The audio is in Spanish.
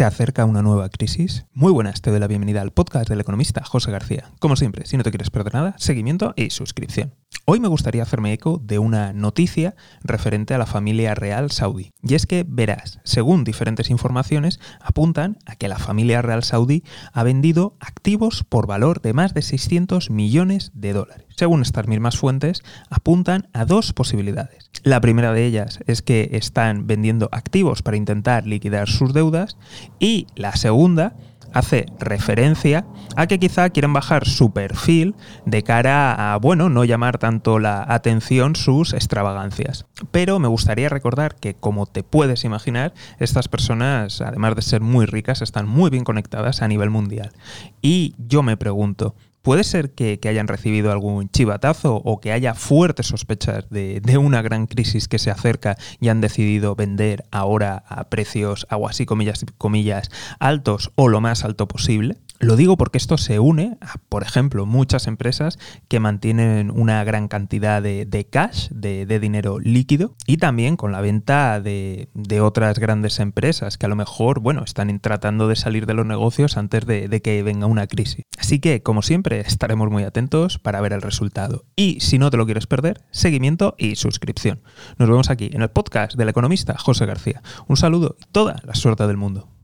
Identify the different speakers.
Speaker 1: ¿Se acerca una nueva crisis? Muy buenas, te doy la bienvenida al podcast del economista José García. Como siempre, si no te quieres perder nada, seguimiento y suscripción. Hoy me gustaría hacerme eco de una noticia referente a la familia real saudí. Y es que, verás, según diferentes informaciones, apuntan a que la familia real saudí ha vendido activos por valor de más de 600 millones de dólares. Según estas mismas fuentes, apuntan a dos posibilidades. La primera de ellas es que están vendiendo activos para intentar liquidar sus deudas y la segunda hace referencia a que quizá quieren bajar su perfil de cara a, bueno, no llamar tanto la atención sus extravagancias. Pero me gustaría recordar que, como te puedes imaginar, estas personas, además de ser muy ricas, están muy bien conectadas a nivel mundial. Y yo me pregunto, Puede ser que, hayan recibido algún chivatazo o que haya fuertes sospechas de, una gran crisis que se acerca y han decidido vender ahora a precios, algo así comillas, comillas, altos o lo más alto posible. Lo digo porque esto se une a, por ejemplo, muchas empresas que mantienen una gran cantidad de, cash, de, dinero líquido, y también con la venta de, otras grandes empresas que a lo mejor, bueno, están tratando de salir de los negocios antes de que venga una crisis. Así que, como siempre, estaremos muy atentos para ver el resultado. Y si no te lo quieres perder, seguimiento y suscripción. Nos vemos aquí en el podcast del economista José García. Un saludo y toda la suerte del mundo.